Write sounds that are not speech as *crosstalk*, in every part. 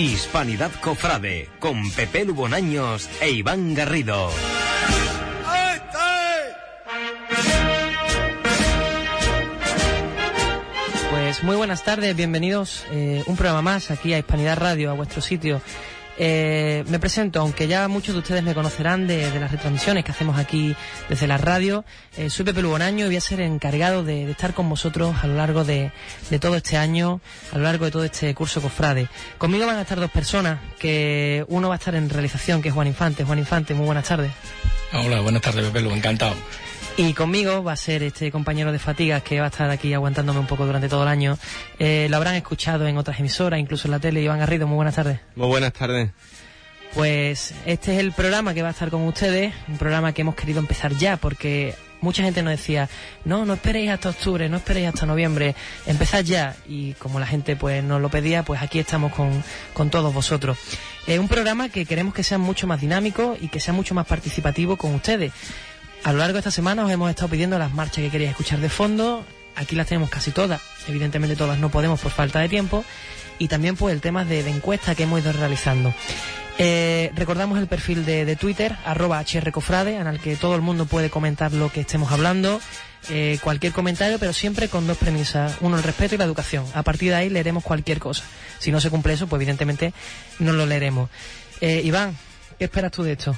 Hispanidad Cofrade con Pepe Lubonaños e Iván Garrido. Pues muy buenas tardes, bienvenidos eh, un programa más aquí a Hispanidad Radio, a vuestro sitio. Eh, me presento, aunque ya muchos de ustedes me conocerán de, las retransmisiones que hacemos aquí desde la radio. Eh, soy Pepe Lubonaño y voy a ser encargado de, de estar con vosotros a lo largo de, de, todo este año, a lo largo de todo este curso Cofrade. Conmigo van a estar dos personas, que uno va a estar en realización, que es Juan Infante. Juan Infante, muy buenas tardes. Hola, buenas tardes, Pepe Lu, encantado. Y conmigo va a ser este compañero de fatigas que va a estar aquí aguantándome un poco durante todo el año. Eh, lo habrán escuchado en otras emisoras, incluso en la tele. Iván Garrido, muy buenas tardes. Muy buenas tardes. Pues este es el programa que va a estar con ustedes, un programa que hemos querido empezar ya, porque mucha gente nos decía, no, no esperéis hasta octubre, no esperéis hasta noviembre, empezad ya. Y como la gente pues nos lo pedía, pues aquí estamos con, con todos vosotros. Es un programa que queremos que sea mucho más dinámico y que sea mucho más participativo con ustedes. A lo largo de esta semana os hemos estado pidiendo las marchas que queréis escuchar de fondo. Aquí las tenemos casi todas. Evidentemente todas no podemos por falta de tiempo. Y también pues el tema de, de encuesta que hemos ido realizando. Eh, recordamos el perfil de, Twitter, arroba hrcofrade, en el que todo el mundo puede comentar lo que estemos hablando, eh, cualquier comentario, pero siempre con dos premisas. Uno, el respeto y la educación. A partir de ahí leeremos cualquier cosa. Si no se cumple eso, pues evidentemente no lo leeremos. Eh, Iván, ¿qué esperas tú de esto?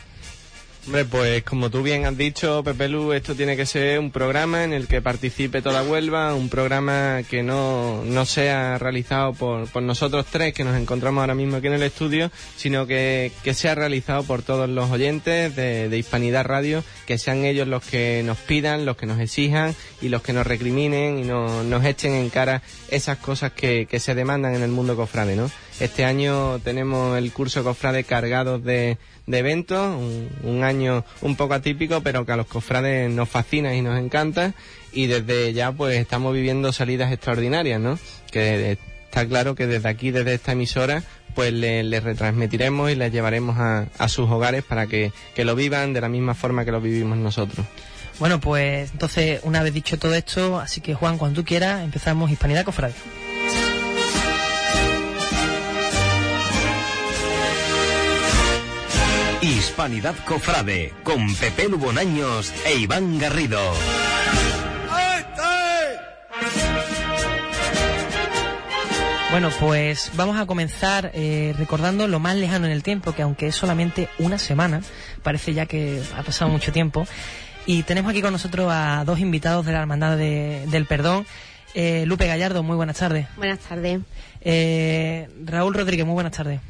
Hombre, pues como tú bien has dicho, Pepe Lu, esto tiene que ser un programa en el que participe toda Huelva, un programa que no, no sea realizado por, por nosotros tres que nos encontramos ahora mismo aquí en el estudio, sino que, que sea realizado por todos los oyentes de, Hispanidad Radio, que sean ellos los que nos pidan, los que nos exijan y los que nos recriminen y no, nos echen en cara esas cosas que, que se demandan en el mundo cofrade, ¿no? Este año tenemos el curso cofrade cargado de, de eventos, un, un, año un poco atípico, pero que a los cofrades nos fascina y nos encanta. Y desde ya pues estamos viviendo salidas extraordinarias, ¿no? Que está claro que desde aquí, desde esta emisora, pues les le retransmitiremos y les llevaremos a, a sus hogares para que, que lo vivan de la misma forma que lo vivimos nosotros. Bueno, pues entonces, una vez dicho todo esto, así que Juan, cuando tú quieras, empezamos Hispanidad Cofrade. Hispanidad Cofrade con Pepe Lubonaños e Iván Garrido. Bueno, pues vamos a comenzar eh, recordando lo más lejano en el tiempo, que aunque es solamente una semana, parece ya que ha pasado mucho tiempo. Y tenemos aquí con nosotros a dos invitados de la Hermandad de, del Perdón. Eh, Lupe Gallardo, muy buenas tardes. Buenas tardes. Eh, Raúl Rodríguez, muy buenas tardes.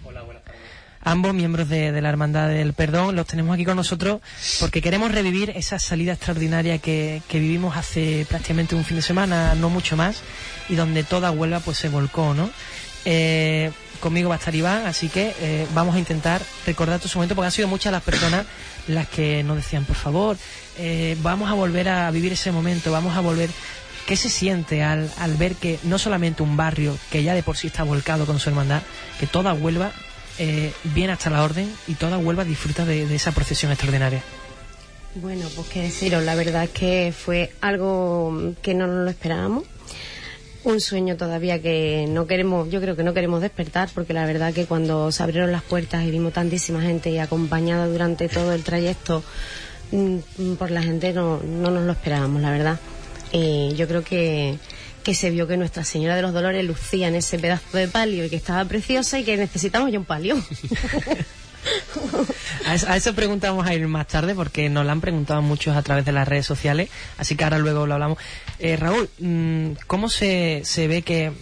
Ambos miembros de, la Hermandad del Perdón, los tenemos aquí con nosotros porque queremos revivir esa salida extraordinaria que, vivimos hace prácticamente un fin de semana, no mucho más, y donde toda Huelva pues se volcó, ¿no? Eh, conmigo va a estar Iván, así que eh, vamos a intentar recordar ese momento porque han sido muchas las personas las que nos decían, por favor, eh, vamos a volver a vivir ese momento, vamos a volver ¿Qué se siente al, al, ver que no solamente un barrio que ya de por sí está volcado con su hermandad, que toda Huelva eh, viene hasta la orden y toda Huelva disfruta de, esa procesión extraordinaria? Bueno, pues qué deciros, la verdad es que fue algo que no nos lo esperábamos. Un sueño todavía que no queremos, yo creo que no queremos despertar, porque la verdad que cuando se abrieron las puertas y vimos tantísima gente y acompañada durante todo el trayecto mmm, por la gente, no, no nos lo esperábamos, la verdad. Eh, yo creo que, que se vio que Nuestra Señora de los Dolores lucía en ese pedazo de palio y que estaba preciosa y que necesitamos ya un palio. *laughs* a, eso, preguntamos a ir más tarde porque nos lo han preguntado muchos a través de las redes sociales, así que ahora luego lo hablamos. Eh, Raúl, ¿cómo se, se ve que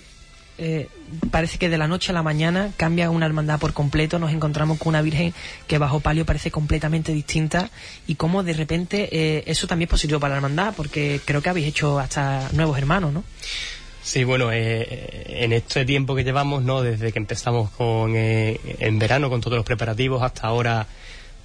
eh, parece que de la noche a la mañana cambia una hermandad por completo, nos encontramos con una Virgen que bajo palio parece completamente distinta y cómo de repente eh, eso también es positivo para la hermandad, porque creo que habéis hecho hasta nuevos hermanos, ¿no? Sí, bueno, eh, en este tiempo que llevamos, ¿no? Desde que empezamos con en verano con todos los preparativos hasta ahora,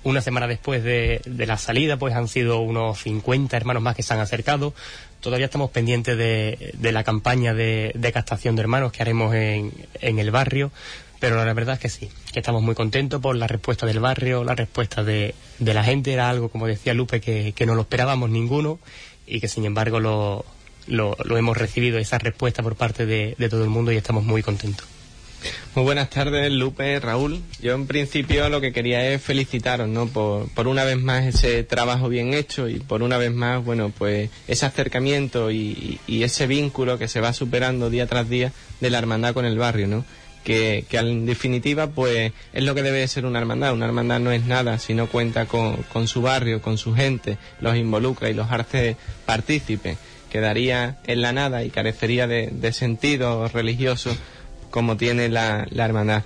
una semana después de, de, la salida, pues han sido unos 50 hermanos más que se han acercado. Todavía estamos pendientes de, de la campaña de, de, captación de hermanos que haremos en, en, el barrio, pero la verdad es que sí, que estamos muy contentos por la respuesta del barrio, la respuesta de, de la gente, era algo, como decía Lupe, que, no lo esperábamos ninguno y que sin embargo lo, lo, lo hemos recibido, esa respuesta por parte de todo el mundo y estamos muy contentos. Muy buenas tardes, Lupe, Raúl. Yo en principio lo que quería es felicitaros, ¿no? Por, por una vez más ese trabajo bien hecho y por una vez más, bueno, pues ese acercamiento y, ese vínculo que se va superando día tras día de la hermandad con el barrio, ¿no? Que, que en definitiva, pues es lo que debe ser una hermandad. Una hermandad no es nada si no cuenta con, con su barrio, con su gente, los involucra y los hace partícipes. Quedaría en la nada y carecería de, de sentido religioso como tiene la, la hermandad.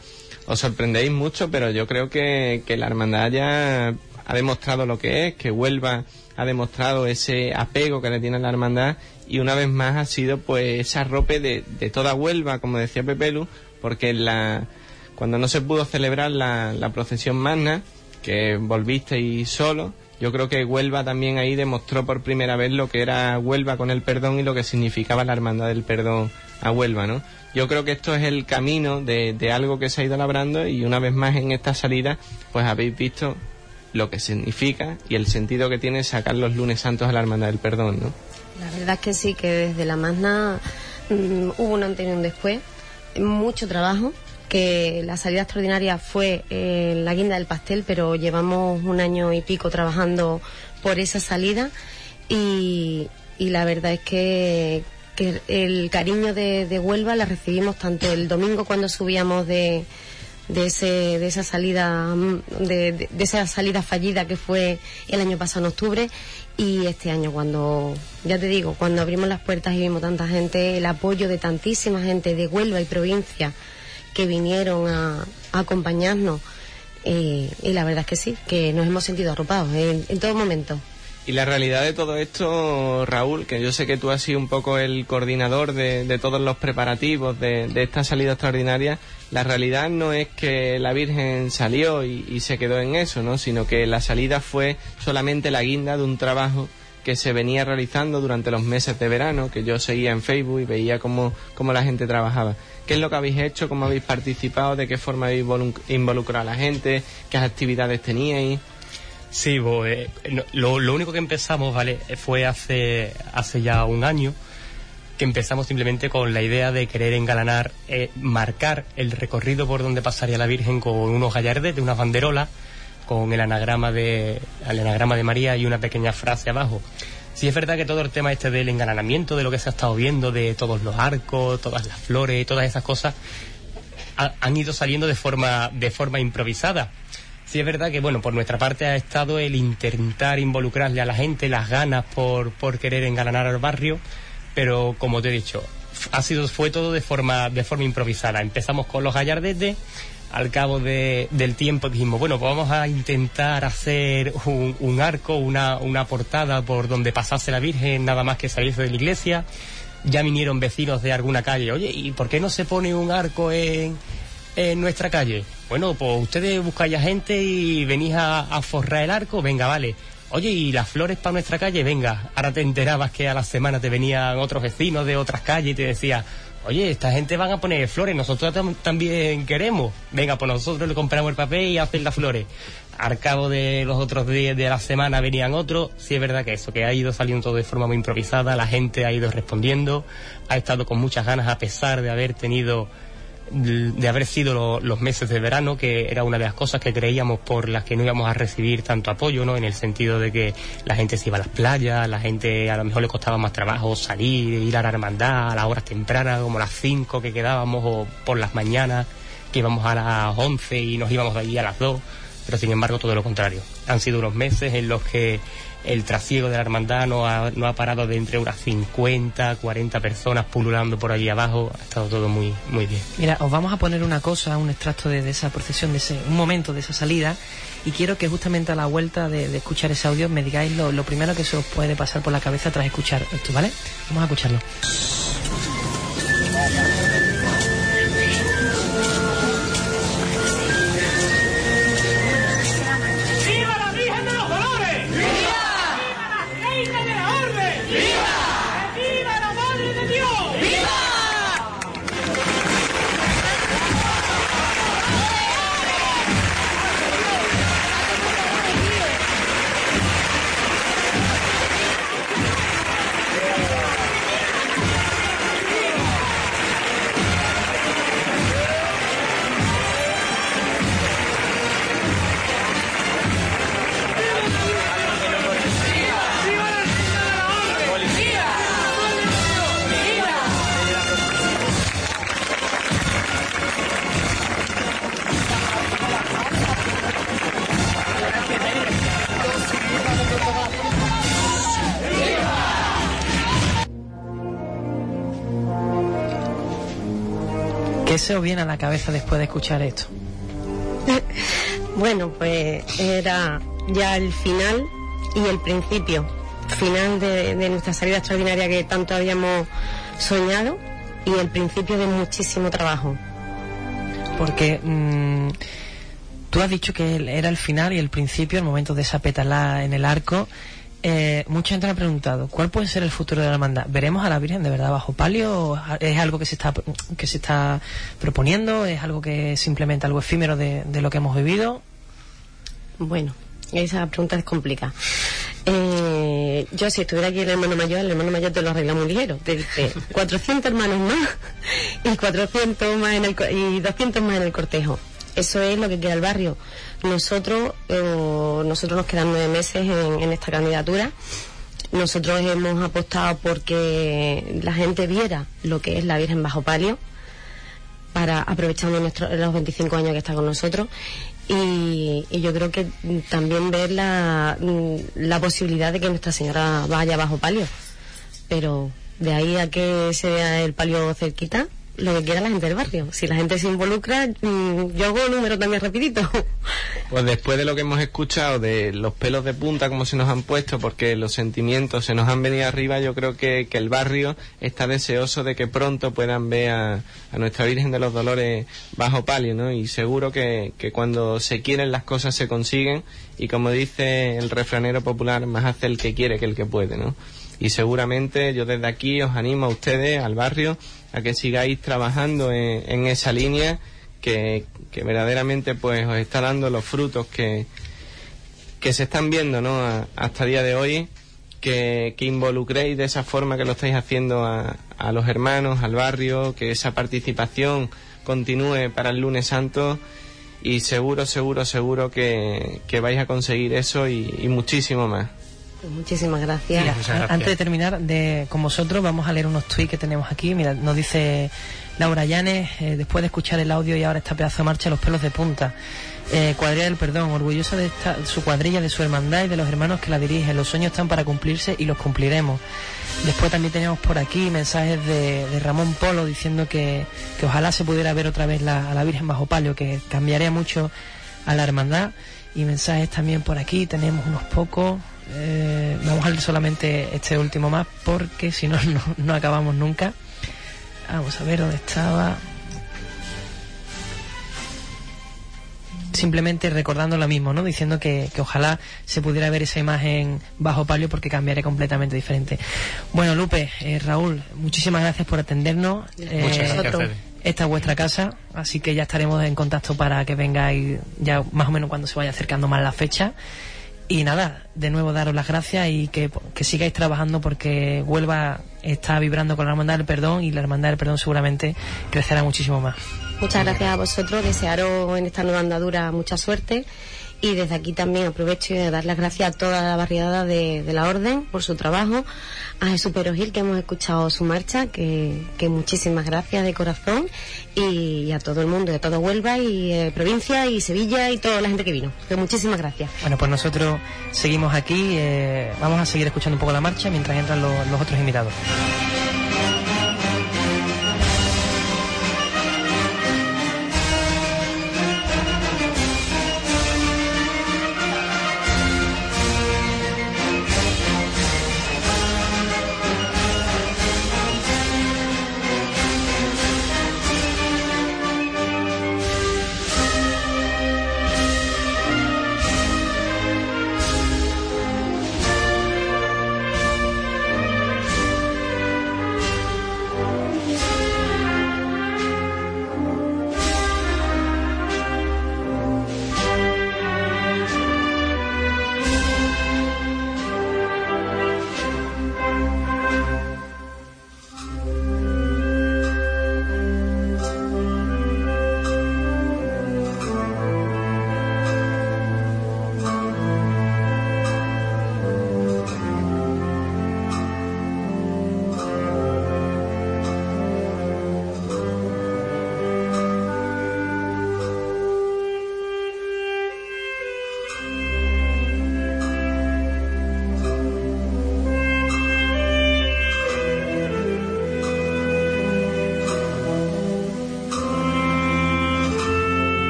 Os sorprendéis mucho, pero yo creo que, que la hermandad ya ha demostrado lo que es, que Huelva ha demostrado ese apego que le tiene a la hermandad y una vez más ha sido pues esa rope de, de toda Huelva, como decía Pepelu, porque la, cuando no se pudo celebrar la, la procesión magna, que volvisteis solo, yo creo que Huelva también ahí demostró por primera vez lo que era Huelva con el perdón y lo que significaba la hermandad del perdón a Huelva, ¿no? Yo creo que esto es el camino de, de algo que se ha ido labrando y una vez más en esta salida pues habéis visto lo que significa y el sentido que tiene sacar los lunes santos a la hermandad del perdón, ¿no? La verdad es que sí, que desde la Magna mm, hubo un antes y un después, mucho trabajo, que la salida extraordinaria fue eh, la guinda del pastel, pero llevamos un año y pico trabajando por esa salida y, y la verdad es que, que el cariño de, de Huelva la recibimos tanto el domingo cuando subíamos de, de ese de esa salida de- de esa salida fallida que fue el año pasado en octubre y este año cuando ya te digo cuando abrimos las puertas y vimos tanta gente el apoyo de tantísima gente de Huelva y provincia que vinieron a, a acompañarnos eh, y la verdad es que sí que nos hemos sentido arropados en, en todo momento Y la realidad de todo esto, Raúl, que yo sé que tú has sido un poco el coordinador de, de todos los preparativos de, de esta salida extraordinaria, la realidad no es que la Virgen salió y, y se quedó en eso, ¿no? Sino que la salida fue solamente la guinda de un trabajo que se venía realizando durante los meses de verano, que yo seguía en Facebook y veía cómo, cómo la gente trabajaba. ¿Qué es lo que habéis hecho? ¿Cómo habéis participado? ¿De qué forma habéis volu- involucrado a la gente? ¿Qué actividades teníais? Sí, eh, no, lo, lo único que empezamos, ¿vale? Fue hace, hace ya un año que empezamos simplemente con la idea de querer engalanar, eh, marcar el recorrido por donde pasaría la Virgen con unos gallardes de unas banderolas, con el anagrama de, el anagrama de María y una pequeña frase abajo. Sí es verdad que todo el tema este del engalanamiento, de lo que se ha estado viendo, de todos los arcos, todas las flores, todas esas cosas, ha- han ido saliendo de forma, de forma improvisada. Sí es verdad que, bueno, por nuestra parte ha estado el intentar involucrarle a la gente, las ganas por, por querer engalanar al barrio, pero como te he dicho, ha sido, fue todo de forma, de forma improvisada. Empezamos con los gallardetes, al cabo de- del tiempo dijimos, bueno, pues vamos a intentar hacer un, un arco, una, una portada por donde pasase la Virgen, nada más que saliese de la iglesia. Ya vinieron vecinos de alguna calle, oye, ¿y por qué no se pone un arco en, en nuestra calle? Bueno, pues ustedes buscáis a gente y venís a, forrar el arco, venga, vale. Oye, ¿y las flores para nuestra calle? Venga, ahora te enterabas que a la semana te venían otros vecinos de otras calles y te decía, oye, esta gente van a poner flores, nosotros tam- también queremos. Venga, pues nosotros le compramos el papel y hacen las flores. Al cabo de los otros días de la semana venían otros. Sí es verdad que eso, que ha ido saliendo de forma muy improvisada, la gente ha ido respondiendo, ha estado con muchas ganas a pesar de haber tenido de haber sido lo- los meses de verano, que era una de las cosas que creíamos por las que no íbamos a recibir tanto apoyo, ¿no? En el sentido de que la gente se iba a las playas, la gente a lo mejor le costaba más trabajo salir, ir a la hermandad a las horas tempranas, como las 5 que quedábamos, o por las mañanas, que íbamos a las 11 y nos íbamos de allí a las 2. Pero sin embargo, todo lo contrario. Han sido unos meses en los que el trasiego de la hermandad no ha, parado de entre unas 50, 40 personas pululando por allí abajo. Ha estado todo muy, muy bien. Mira, os vamos a poner una cosa, un extracto de, esa procesión, de ese, un momento de esa salida, y quiero que justamente a la vuelta de, de escuchar ese audio me digáis lo, lo primero que se os puede pasar por la cabeza tras escuchar esto, ¿vale? Vamos a escucharlo. Se os viene a la cabeza después de escuchar esto? Bueno, pues era ya el final y el principio. Final de, de nuestra salida extraordinaria que tanto habíamos soñado y el principio de muchísimo trabajo. Porque mm, tú has dicho que era el final y el principio, el momento de esa petalá en el arco. Eh, mucha gente me ha preguntado, ¿cuál puede ser el futuro de la hermandad? ¿Veremos a la Virgen de verdad bajo palio? ¿O ¿Es algo que se está, que se está proponiendo? ¿Es algo que es simplemente algo efímero de, de lo que hemos vivido? Bueno, esa pregunta es complicada. Eh, yo si estuviera aquí el hermano mayor, el hermano mayor te lo arregla muy ligero. Te dice *laughs* 400 hermanos más y 400 más en el, y 200 más en el cortejo. Eso es lo que queda el barrio. Nosotros, eh, nosotros nos quedan nueve meses en, esta candidatura. Nosotros hemos apostado porque la gente viera lo que es la Virgen bajo palio para aprovechando nuestro- los 25 años que está con nosotros y, y yo creo que también ver la, mm, la posibilidad de que Nuestra Señora vaya bajo palio pero de ahí a que se vea el palio cerquita lo que quiera la gente del barrio si la gente se involucra mm, yo hago número también rapidito *laughs* Pues después de lo que hemos escuchado, de los pelos de punta como se nos han puesto, porque los sentimientos se nos han venido arriba, yo creo que, que el barrio está deseoso de que pronto puedan ver a, a nuestra Virgen de los Dolores bajo palio, ¿no? Y seguro que, que cuando se quieren las cosas se consiguen y como dice el refranero popular, más hace el que quiere que el que puede, ¿no? Y seguramente yo desde aquí os animo a ustedes, al barrio, a que sigáis trabajando en, esa línea que, que verdaderamente pues os está dando los frutos que, que se están viendo ¿no? Hasta el día de hoy, que, que involucréis de esa forma que lo estáis haciendo a, a los hermanos, al barrio, que esa participación continúe para el lunes santo y seguro, seguro, seguro que, que vais a conseguir eso y muchísimo más. Pues muchísimas gracias Mira, muchas a- gracias. antes de terminar de, con vosotros, vamos a leer unos tweets que tenemos aquí. Mira, nos dice Laura Llanes, eh, después de escuchar el audio y ahora esta pedazo de marcha, los pelos de punta. Eh, cuadrilla del perdón, orgullosa de esta, su cuadrilla, de su hermandad y de los hermanos que la dirigen. Los sueños están para cumplirse y los cumpliremos. Después también tenemos por aquí mensajes de, de Ramón Polo diciendo que, que ojalá se pudiera ver otra vez la, a la Virgen bajo palio, que cambiaría mucho a la hermandad. Y mensajes también por aquí, tenemos unos pocos. Eh, vamos a leer solamente este último más porque si *laughs* no, no, acabamos nunca. Vamos a ver dónde estaba. Simplemente recordando lo mismo, ¿no? Diciendo que, que ojalá se pudiera ver esa imagen bajo palio porque cambiaría completamente diferente. Bueno, Lupe, eh, Raúl, muchísimas gracias por atendernos. Eh, Muchas gracias. Fede. esta es vuestra casa, así que ya estaremos en contacto para que vengáis ya más o menos cuando se vaya acercando más la fecha. Y nada, de nuevo daros las gracias y que, que sigáis trabajando porque Huelva está vibrando con la Hermandad del Perdón y la Hermandad del Perdón seguramente crecerá muchísimo más. Muchas gracias a vosotros, desearos en esta nueva andadura mucha suerte y desde aquí también aprovecho de dar las gracias a toda la barriada de, la Orden por su trabajo, a Jesús Pero Gil que hemos escuchado su marcha, que, que muchísimas gracias de corazón y a todo el mundo, de todo Huelva y eh, provincia y Sevilla y toda la gente que vino. Que muchísimas gracias. Bueno, pues nosotros seguimos aquí, eh, vamos a seguir escuchando un poco la marcha mientras entran los otros invitados.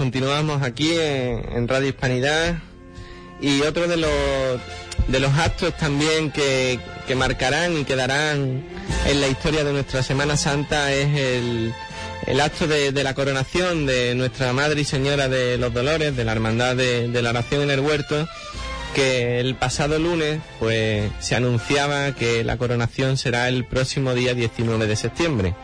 Continuamos aquí en, Radio Hispanidad y otro de los, de los actos también que, que marcarán y quedarán en la historia de nuestra Semana Santa es el, el acto de, de la coronación de nuestra Madre y Señora de los Dolores, de la Hermandad de, de la Oración en el Huerto, que el pasado lunes pues se anunciaba que la coronación será el próximo día 19 de septiembre.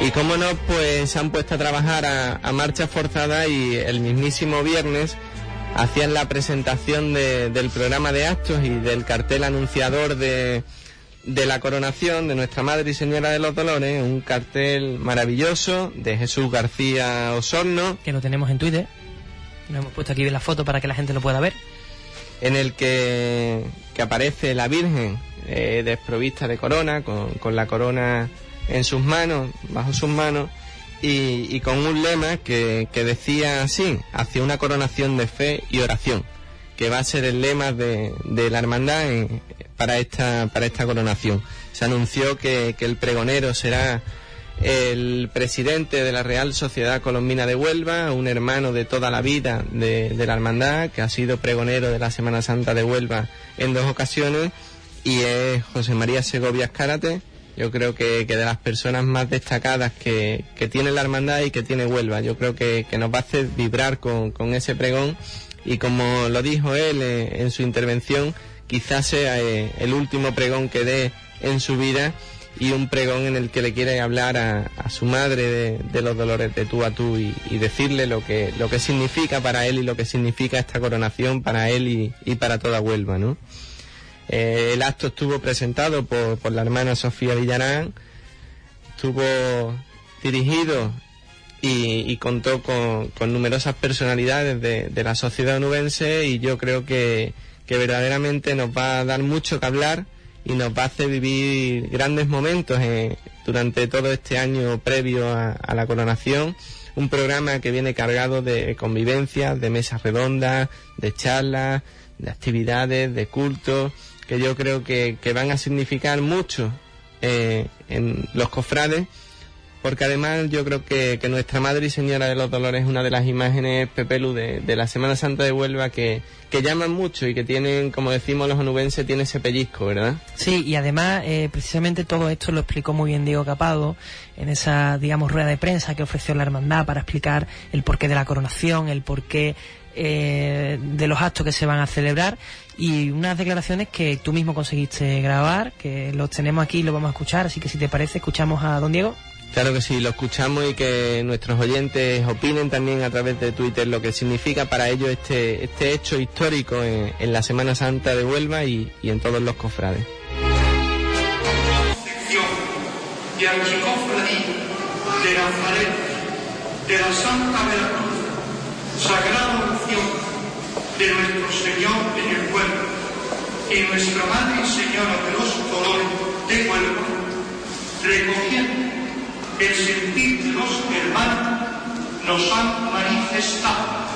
Y como no, pues se han puesto a trabajar a, a marcha forzada y el mismísimo viernes hacían la presentación de- del programa de actos y del cartel anunciador de, de la coronación de nuestra Madre y Señora de los Dolores, un cartel maravilloso de Jesús García Osorno, Que lo tenemos en Twitter. Lo hemos puesto aquí en la foto para que la gente lo pueda ver. en el que, que aparece la Virgen eh, desprovista de corona, con, con la corona en sus manos, bajo sus manos, y, y con un lema que, que decía así, hacia una coronación de fe y oración, que va a ser el lema de, de la hermandad en- para, esta, para esta coronación. Se anunció que, que el pregonero será el presidente de la Real Sociedad Colombina de Huelva, un hermano de toda la vida de, de la hermandad, que ha sido pregonero de la Semana Santa de Huelva en dos ocasiones, y es José María Segovia Escárate, yo creo que, que de las personas más destacadas que, que tiene la hermandad y que tiene Huelva. Yo creo que, que nos va a hacer vibrar con, con ese pregón y como lo dijo él eh, en su intervención, quizás sea eh, el último pregón que dé en su vida y un pregón en el que le quiere hablar a, a su madre de, de los dolores de tú a tú y, y decirle lo que, lo que significa para él y lo que significa esta coronación para él y, y para toda Huelva, ¿no? Eh, el acto estuvo presentado por, por la hermana Sofía Villarán, estuvo dirigido y, y contó con, numerosas personalidades de, la sociedad onubense y yo creo que, que verdaderamente nos va a dar mucho que hablar y nos va a hacer vivir grandes momentos durante todo este año previo a, a la coronación. Un programa que viene cargado de convivencias, de mesas redondas, de charlas, de actividades, de cultos, que yo creo que, que van a significar mucho eh, en los cofrades porque además yo creo que, que nuestra Madre y Señora de los Dolores es una de las imágenes, Pepelu, de, de la Semana Santa de Huelva que, llaman mucho y que tienen, como decimos los onubenses, tiene ese pellizco, ¿verdad? Sí, y además, eh, precisamente todo esto lo explicó muy bien Diego Capado en esa, digamos, rueda de prensa que ofreció la hermandad para explicar el porqué de la coronación, el porqué eh, de los actos que se van a celebrar y unas declaraciones que tú mismo conseguiste grabar, que los tenemos aquí y los vamos a escuchar, así que si te parece, escuchamos a don Diego. Claro que sí, lo escuchamos y que nuestros oyentes opinen también a través de Twitter lo que significa para ellos este, este hecho histórico en, en la Semana Santa de Huelva y, y en todos los cofrades. Archicofradía de Nazaret, de la Santa Veracruz, Sagrada Unción de nuestro Señor en el pueblo. Y nuestra Madre Señora de los Dolores de Huelva, recogiendo el sentir de los hermanos, nos han manifestado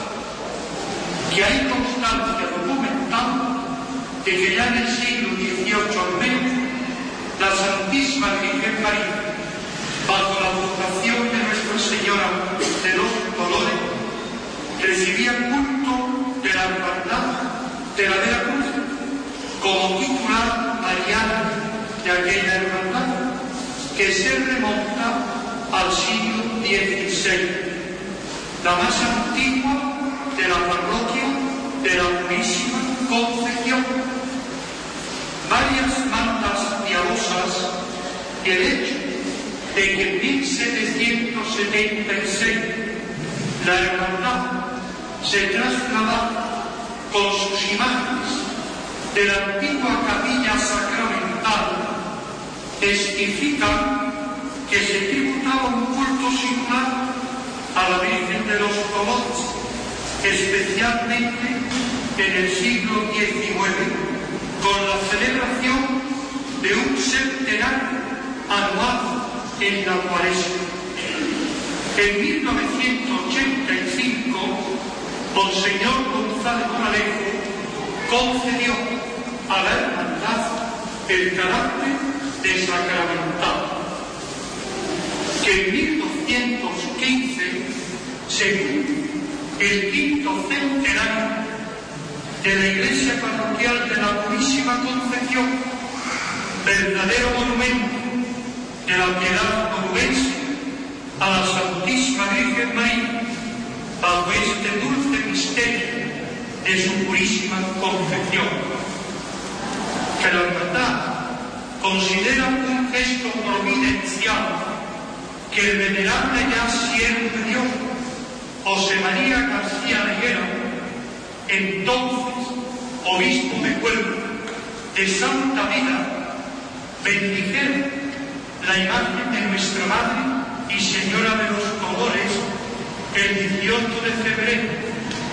que hay constancia documental de que ya en el siglo XVIII al menos la Santísima Virgen María, bajo la vocación de Nuestra Señora de los Dolores, recibía culto hermandad de la Veracruz como titular mariana de aquella hermandad que se remonta al siglo XVI, la más antigua de la parroquia de la Purísima Concepción. Varias mandas piadosas y el hecho de que en 1776 la hermandad se trasladaba con sus imágenes de la antigua capilla sacramental testifican que se tributaba un culto singular a la Virgen de los Dolores, especialmente en el siglo XIX con la celebración de un centenario anual en la cuaresma. En 1985, Monseñor González Moralejo concedió a la hermandad el carácter de sacramental, que en 1215 según el quinto centenario de la iglesia parroquial de la Purísima Concepción, verdadero monumento de la piedad onubense a la Santísima Virgen María, bajo este dulce de su Purísima Concepción. Que la hermandad considera un gesto providencial que el venerable ya siervo de Dios, José María García Reguera, entonces obispo de pueblo de Santa Vida, bendijera la imagen de nuestra Madre y Señora de los Dolores el 18 de febrero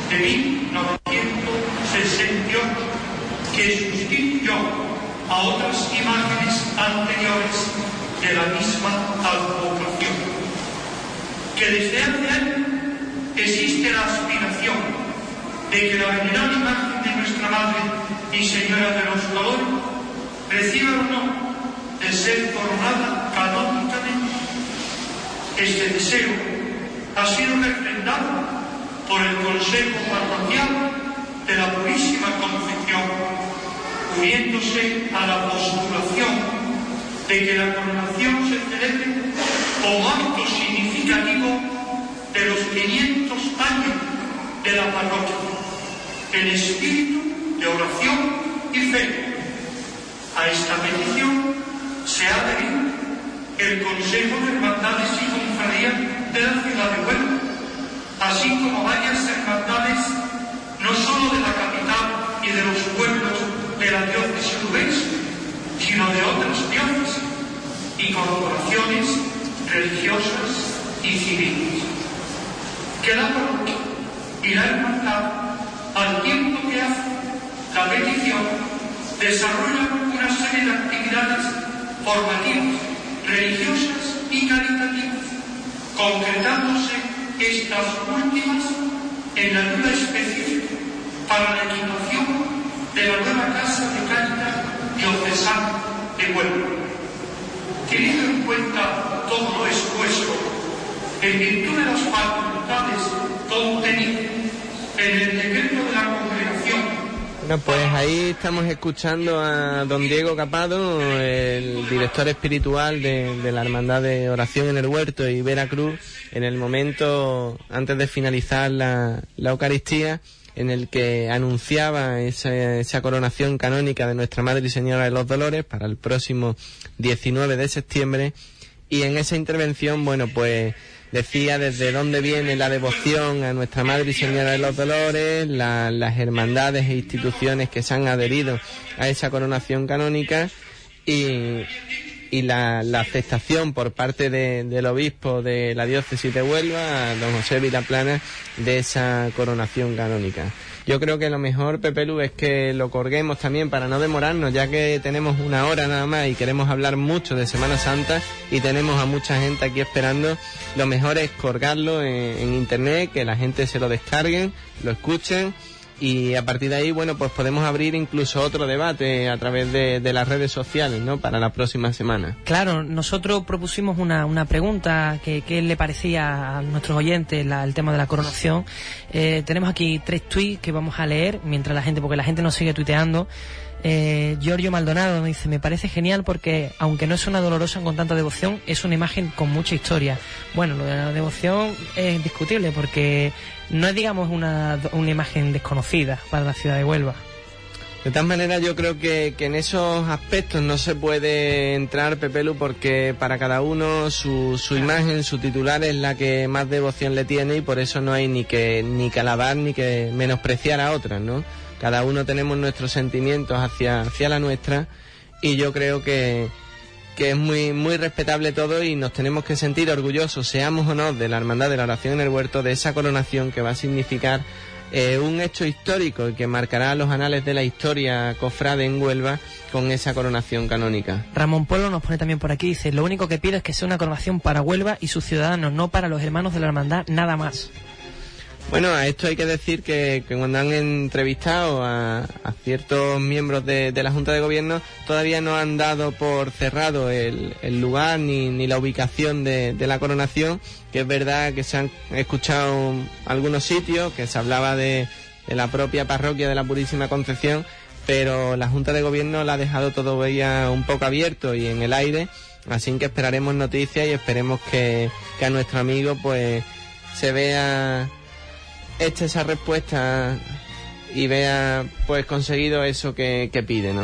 de 1968, que sustituyó a otras imágenes anteriores de la misma advocación. Que desde hace años existe la aspiración de que la venerable imagen de nuestra Madre y Señora de los Dolores reciba o no de ser coronada canónicamente. Este deseo ha sido refrendado por el Consejo Parroquial de la Purísima Concepción, uniéndose a la postulación de que la coronación se celebre como acto significativo de los 500 años de la parroquia, en espíritu de oración y fe. A esta petición se ha adherido el Consejo de Hermandades y Confradías de la ciudad de Huelva, así como varias hermandades, no solo de la capital y de los pueblos de la diócesis ubense, sino de otras diócesis y corporaciones religiosas y civiles. Que la parroquia y la hermandad, al tiempo que hace la petición, desarrollan una serie de actividades formativas, religiosas y caritativas, concretándose estas últimas en la ayuda específica para la equipación de la nueva Casa de Cáritas Diocesana de Huelva. Teniendo en cuenta todo lo expuesto, en virtud de las facultades contenidas en el decreto bueno, pues ahí estamos escuchando a don Diego Capado, el director espiritual de, la Hermandad de Oración en el Huerto y Veracruz, en el momento antes de finalizar la, la Eucaristía, en el que anunciaba esa, esa, coronación canónica de Nuestra Madre y Señora de los Dolores para el próximo 19 de septiembre. Y en esa intervención, bueno, pues decía desde dónde viene la devoción a Nuestra Madre y Señora de los Dolores, la, las hermandades e instituciones que se han adherido a esa coronación canónica y, la, la, aceptación por parte de, del obispo de la diócesis de Huelva, don José Vilaplana, de esa coronación canónica. Yo creo que lo mejor, Pepe Lu, es que lo colguemos también para no demorarnos, ya que tenemos una hora nada más y queremos hablar mucho de Semana Santa y tenemos a mucha gente aquí esperando. Lo mejor es colgarlo en, en internet, que la gente se lo descarguen, lo escuchen y a partir de ahí, bueno, pues podemos abrir incluso otro debate a través de, las redes sociales, ¿no? Para la próxima semana. Claro, nosotros propusimos una, una pregunta que, le parecía a nuestros oyentes la, el tema de la coronación. Eh, tenemos aquí tres tweets que vamos a leer mientras la gente, porque la gente nos sigue tuiteando. Eh, Giorgio Maldonado nos dice, me parece genial porque aunque no es una dolorosa con tanta devoción, es una imagen con mucha historia. Bueno, lo de la devoción es discutible porque no es digamos una, una imagen desconocida para la ciudad de Huelva. De todas maneras, yo creo que, que, en esos aspectos no se puede entrar, Pepelu, porque para cada uno su, su imagen, su titular es la que más devoción le tiene y por eso no hay ni que, ni que alabar ni que menospreciar a otras, ¿no? Cada uno tenemos nuestros sentimientos hacia, hacia la nuestra y yo creo que, que es muy, muy respetable todo y nos tenemos que sentir orgullosos, seamos o no, de la Hermandad de la Oración en el Huerto, de esa coronación que va a significar eh, un hecho histórico y que marcará los anales de la historia cofrade en Huelva con esa coronación canónica. Ramón Polo nos pone también por aquí, dice, lo único que pido es que sea una coronación para Huelva y sus ciudadanos, no para los hermanos de la hermandad, nada más. Bueno, a esto hay que decir que, cuando han entrevistado a, ciertos miembros de, de la Junta de Gobierno, todavía no han dado por cerrado el, lugar ni, ni la ubicación de, de la coronación, que es verdad que se han escuchado algunos sitios, que se hablaba de, de la propia parroquia de la Purísima Concepción, pero la Junta de Gobierno la ha dejado todo ya un poco abierto y en el aire, así que esperaremos noticias y esperemos que, que a nuestro amigo pues se vea eche esa respuesta y vea pues conseguido eso que, pide, ¿no?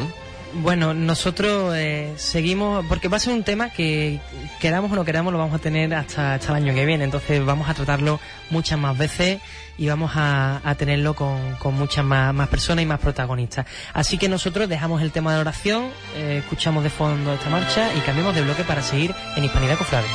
Bueno, nosotros eh, seguimos, porque va a ser un tema que queramos o no queramos lo vamos a tener hasta, hasta el año que viene, entonces vamos a tratarlo muchas más veces y vamos a, a tenerlo con, con muchas más, más personas y más protagonistas. Así que nosotros dejamos el tema de la oración, eh, escuchamos de fondo esta marcha y cambiamos de bloque para seguir en Hispanidad Cofrade.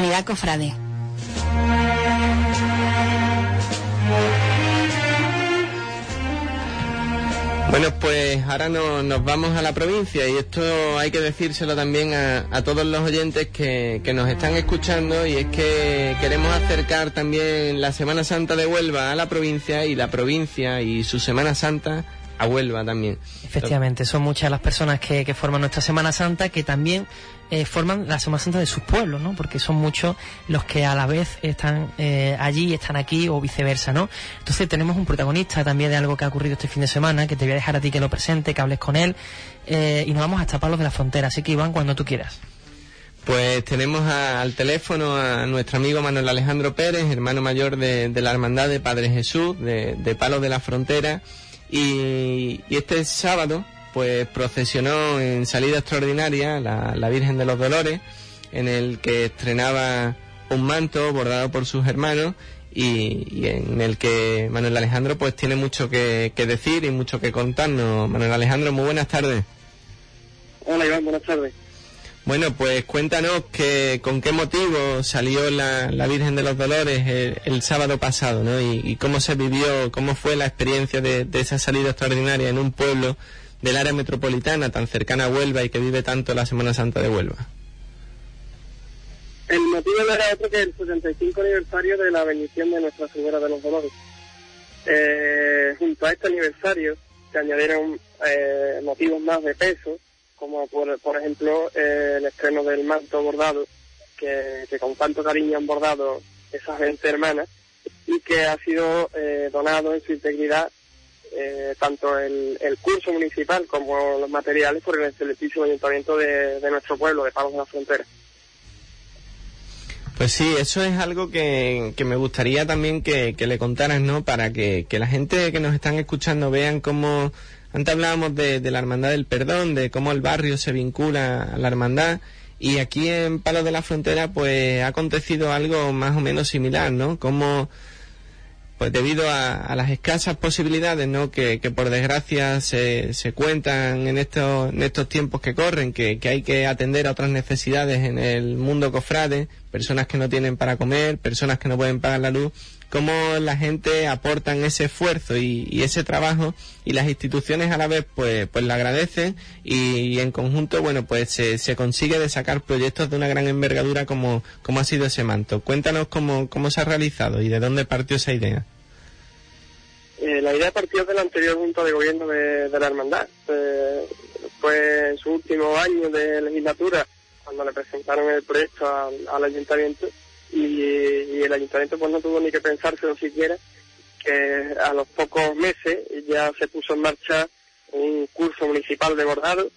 Hispanidad Cofrade. Bueno, pues ahora no- nos vamos a la provincia y esto hay que decírselo también a, a todos los oyentes que, que nos están escuchando y es que queremos acercar también la Semana Santa de Huelva a la provincia y la provincia y su Semana Santa a Huelva también. Efectivamente, son muchas las personas que, que forman nuestra Semana Santa que también eh, forman la Semana Santa de sus pueblos, ¿no? Porque son muchos los que a la vez están eh, allí, están aquí o viceversa, ¿no? Entonces tenemos un protagonista también de algo que ha ocurrido este fin de semana, que te voy a dejar a ti que lo presente, que hables con él, eh, y nos vamos hasta Palos de la Frontera. Así que Iván, cuando tú quieras. Pues tenemos a- al teléfono a nuestro amigo Manuel Alejandro Pérez, hermano mayor de, de la Hermandad de Padre Jesús, de, de Palos de la Frontera. Y, este sábado, pues procesionó en salida extraordinaria la, la Virgen de los Dolores, en el que estrenaba un manto bordado por sus hermanos y, y en el que Manuel Alejandro pues tiene mucho que, que decir y mucho que contarnos. Manuel Alejandro, muy buenas tardes. Hola Iván, buenas tardes. Bueno, pues cuéntanos que, con qué motivo salió la, la Virgen de los Dolores el, sábado pasado, ¿no? Y, y cómo se vivió, cómo fue la experiencia de, de esa salida extraordinaria en un pueblo del área metropolitana tan cercana a Huelva y que vive tanto la Semana Santa de Huelva. El motivo no era otro que el 75 aniversario de la bendición de Nuestra Señora de los Dolores. Eh, junto a este aniversario se añadieron eh, motivos más de peso, como por, por ejemplo eh, el estreno del manto bordado, que, con tanto cariño han bordado esas 20 hermanas, y que ha sido eh, donado en su integridad eh, tanto el, el curso municipal como los materiales por el excelentísimo ayuntamiento de, de nuestro pueblo, de Palos de la Frontera. Pues sí, eso es algo que, que me gustaría también que, que le contaras, ¿no? Para que, que la gente que nos están escuchando vean cómo... Antes hablábamos de, la Hermandad del Perdón, de cómo el barrio se vincula a la hermandad. Y aquí en Palos de la Frontera, pues ha acontecido algo más o menos similar, ¿no? Como, pues debido a, a las escasas posibilidades, ¿no? Que, que por desgracia se, se cuentan en estos, en estos tiempos que corren, que, que hay que atender a otras necesidades en el mundo cofrade, personas que no tienen para comer, personas que no pueden pagar la luz, cómo la gente aportan ese esfuerzo y, ese trabajo y las instituciones a la vez pues pues le agradecen y, en conjunto bueno pues se, se consigue de sacar proyectos de una gran envergadura como, como ha sido ese manto. Cuéntanos cómo, cómo se ha realizado y de dónde partió esa idea. Eh, la idea partió de la anterior Junta de Gobierno de, la Hermandad. Eh, fue en su último año de legislatura cuando le presentaron el proyecto al ayuntamiento y, el ayuntamiento pues no tuvo ni que pensárselo siquiera que a los pocos meses ya se puso en marcha un curso municipal de bordado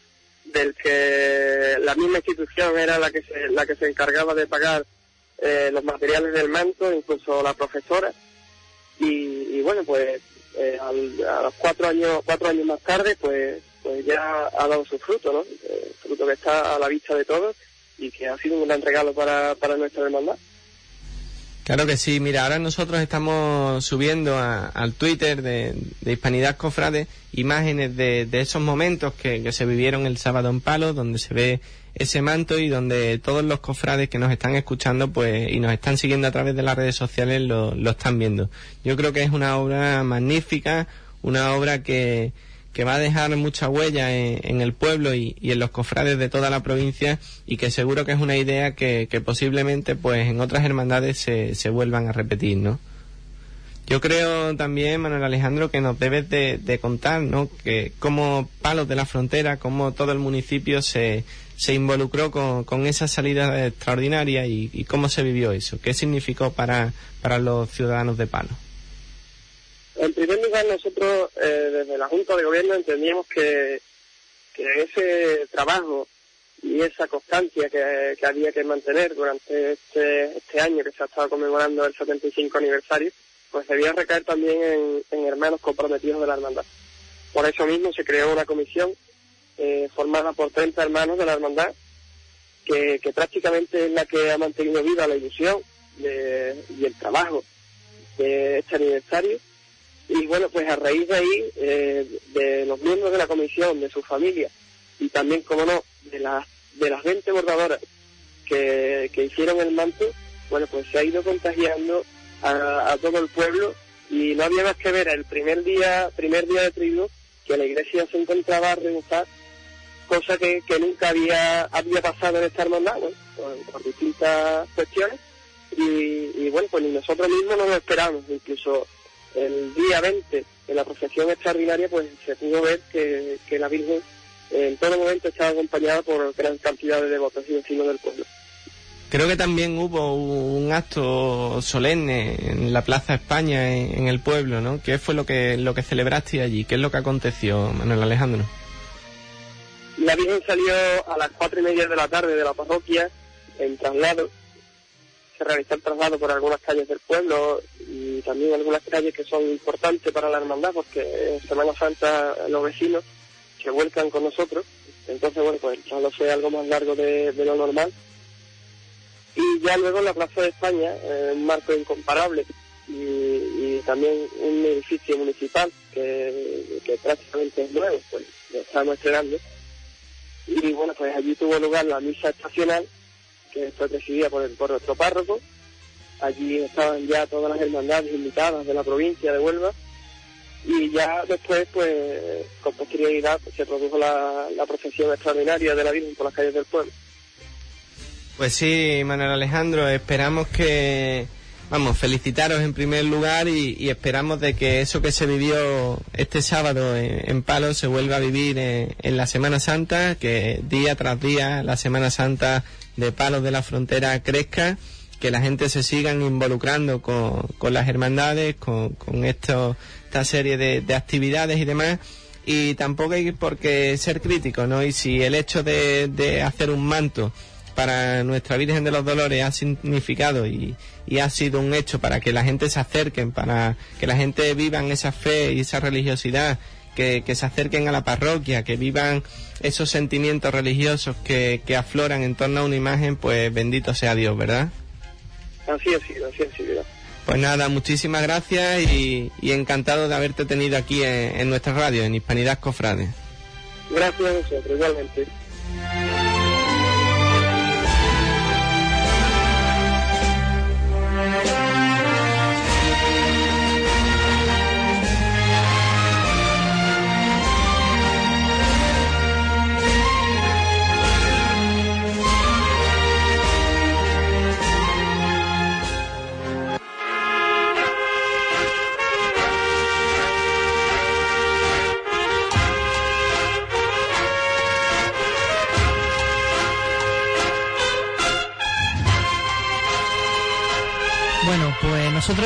del que la misma institución era la que se, la que se encargaba de pagar eh, los materiales del manto, incluso la profesora. Y, y bueno pues eh, al- a los cuatro años cuatro años más tarde pues pues ya ha dado su fruto no Eh, fruto que está a la vista de todos y que ha sido un gran regalo para, para nuestra hermandad Claro que sí, mira, ahora nosotros estamos subiendo a- al Twitter de, Hispanidad Cofrade imágenes de, de esos momentos que, que se vivieron el sábado en Palo, donde se ve ese manto y donde todos los cofrades que nos están escuchando pues y nos están siguiendo a través de las redes sociales lo, lo están viendo. Yo creo que es una obra magnífica, una obra que, que va a dejar mucha huella en, el pueblo y, en los cofrades de toda la provincia y que seguro que es una idea que, posiblemente pues en otras hermandades se, vuelvan a repetir, ¿no? Yo creo también, Manuel Alejandro, que nos debes de, contar, ¿no? Que como Palos de la Frontera, como todo el municipio se, se involucró con, con esa salida extraordinaria y, y cómo se vivió eso. ¿Qué significó para, para los ciudadanos de Palos? En primer lugar, nosotros eh, desde la Junta de Gobierno entendíamos que, ese trabajo y esa constancia que, había que mantener durante este, este año que se ha estado conmemorando el 75 aniversario, pues debía recaer también en, hermanos comprometidos de la hermandad. Por eso mismo se creó una comisión eh, formada por 30 hermanos de la hermandad, que, prácticamente es la que ha mantenido viva la ilusión y el trabajo de este aniversario. Y bueno, pues a raíz de ahí, eh, de los miembros de la comisión, de sus familias, y también, como no, de las, de las 20 bordadoras que, que hicieron el manto, bueno, pues se ha ido contagiando a, todo el pueblo y no había más que ver el primer día, primer día de trigo que la iglesia se encontraba a reventar, cosa que, que nunca había, había pasado en esta hermandad, bueno, por, por distintas cuestiones, y, bueno, pues ni nosotros mismos nos lo esperamos, incluso el día 20 en la procesión extraordinaria pues se pudo ver que, que la Virgen eh, en todo momento estaba acompañada por gran cantidad de devotos y vecinos del pueblo. Creo que también hubo un acto solemne en la Plaza España, en, en el pueblo, ¿no? ¿Qué fue lo que, lo que celebraste allí? ¿Qué es lo que aconteció, Manuel Alejandro? La Virgen salió a las cuatro y media de la tarde de la parroquia en traslado. Se traslado por algunas calles del pueblo y también algunas calles que son importantes para la hermandad porque en Semana Santa los vecinos se vuelcan con nosotros. Entonces, bueno, pues el traslado fue algo más largo de, lo normal. Y ya luego la Plaza de España, eh, un marco incomparable y, también un edificio municipal que, que prácticamente es nuevo, pues lo estamos estrenando. Y bueno, pues allí tuvo lugar la misa estacional, que fue presidida por, el, por nuestro párroco. Allí estaban ya todas las hermandades invitadas de la provincia de Huelva. Y ya después, pues, con posterioridad, pues, se produjo la, la procesión extraordinaria de la Virgen por las calles del pueblo. Pues sí, Manuel Alejandro, esperamos que, vamos, felicitaros en primer lugar y, esperamos de que eso que se vivió este sábado en, en Palos se vuelva a vivir en, en la Semana Santa, que día tras día la Semana Santa de Palos de la Frontera crezca, que la gente se sigan involucrando con, con las hermandades, con, con esto, esta serie de, de actividades y demás y tampoco hay por qué ser crítico, ¿no? Y si el hecho de, de hacer un manto para nuestra Virgen de los Dolores ha significado y, y ha sido un hecho para que la gente se acerquen, para que la gente vivan esa fe y esa religiosidad, que, que se acerquen a la parroquia, que vivan esos sentimientos religiosos que, que afloran en torno a una imagen, pues bendito sea Dios, ¿verdad? Así sido, así ha sido. Pues nada, muchísimas gracias y, y encantado de haberte tenido aquí en, en nuestra radio, en Hispanidad Cofrade. Gracias a vosotros, igualmente.